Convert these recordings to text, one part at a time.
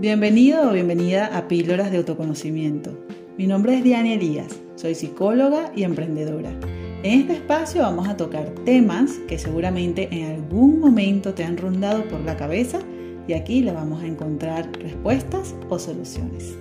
Bienvenido o bienvenida a Píldoras de Autoconocimiento. Mi nombre es Diana Elías, soy psicóloga y emprendedora. En este espacio vamos a tocar temas que seguramente en algún momento te han rondado por la cabeza y aquí le vamos a encontrar respuestas o soluciones.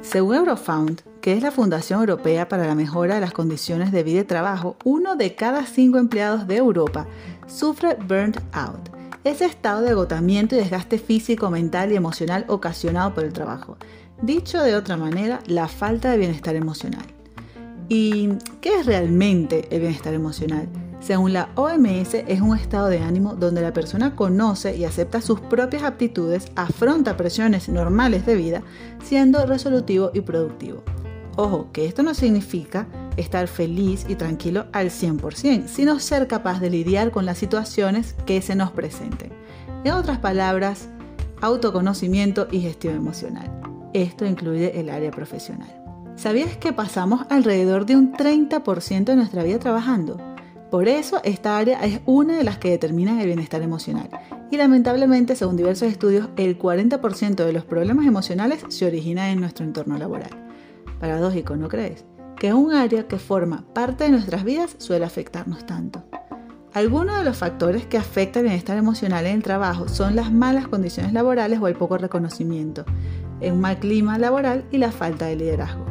Según Eurofound, que es la Fundación Europea para la Mejora de las Condiciones de Vida y Trabajo, uno de cada cinco empleados de Europa sufre burnt out, ese estado de agotamiento y desgaste físico, mental y emocional ocasionado por el trabajo. Dicho de otra manera, la falta de bienestar emocional. ¿Y qué es realmente el bienestar emocional? Según la OMS, es un estado de ánimo donde la persona conoce y acepta sus propias aptitudes, afronta presiones normales de vida, siendo resolutivo y productivo. Ojo, que esto no significa estar feliz y tranquilo al 100%, sino ser capaz de lidiar con las situaciones que se nos presenten. En otras palabras, autoconocimiento y gestión emocional. Esto incluye el área profesional. ¿Sabías que pasamos alrededor de un 30% de nuestra vida trabajando? Por eso esta área es una de las que determinan el bienestar emocional. Y lamentablemente, según diversos estudios, el 40% de los problemas emocionales se originan en nuestro entorno laboral. Paradójico, ¿no crees? Que un área que forma parte de nuestras vidas suele afectarnos tanto. Algunos de los factores que afectan el bienestar emocional en el trabajo son las malas condiciones laborales o el poco reconocimiento, un mal clima laboral y la falta de liderazgo.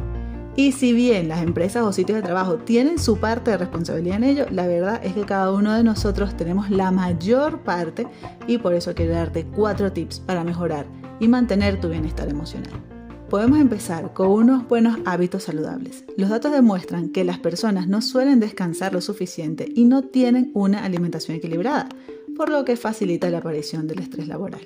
Y si bien las empresas o sitios de trabajo tienen su parte de responsabilidad en ello, la verdad es que cada uno de nosotros tenemos la mayor parte y por eso quiero darte cuatro tips para mejorar y mantener tu bienestar emocional. Podemos empezar con unos buenos hábitos saludables. Los datos demuestran que las personas no suelen descansar lo suficiente y no tienen una alimentación equilibrada, por lo que facilita la aparición del estrés laboral.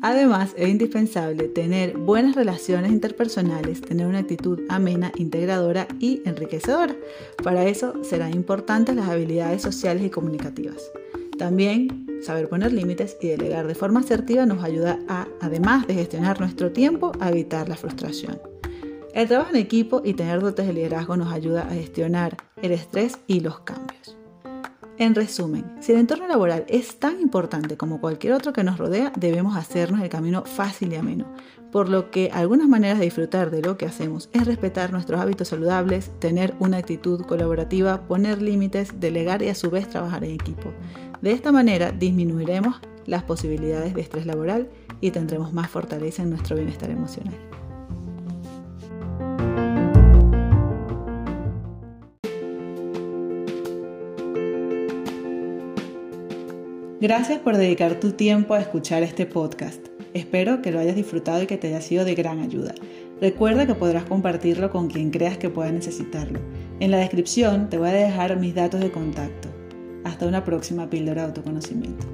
Además, es indispensable tener buenas relaciones interpersonales, tener una actitud amena, integradora y enriquecedora. Para eso serán importantes las habilidades sociales y comunicativas. También saber poner límites y delegar de forma asertiva nos ayuda a, además de gestionar nuestro tiempo, a evitar la frustración. El trabajo en equipo y tener dotes de liderazgo nos ayuda a gestionar el estrés y los cambios. En resumen, si el entorno laboral es tan importante como cualquier otro que nos rodea, debemos hacernos el camino fácil y ameno. Por lo que algunas maneras de disfrutar de lo que hacemos es respetar nuestros hábitos saludables, tener una actitud colaborativa, poner límites, delegar y a su vez trabajar en equipo. De esta manera disminuiremos las posibilidades de estrés laboral y tendremos más fortaleza en nuestro bienestar emocional. Gracias por dedicar tu tiempo a escuchar este podcast. Espero que lo hayas disfrutado y que te haya sido de gran ayuda. Recuerda que podrás compartirlo con quien creas que pueda necesitarlo. En la descripción te voy a dejar mis datos de contacto. Hasta una próxima píldora de autoconocimiento.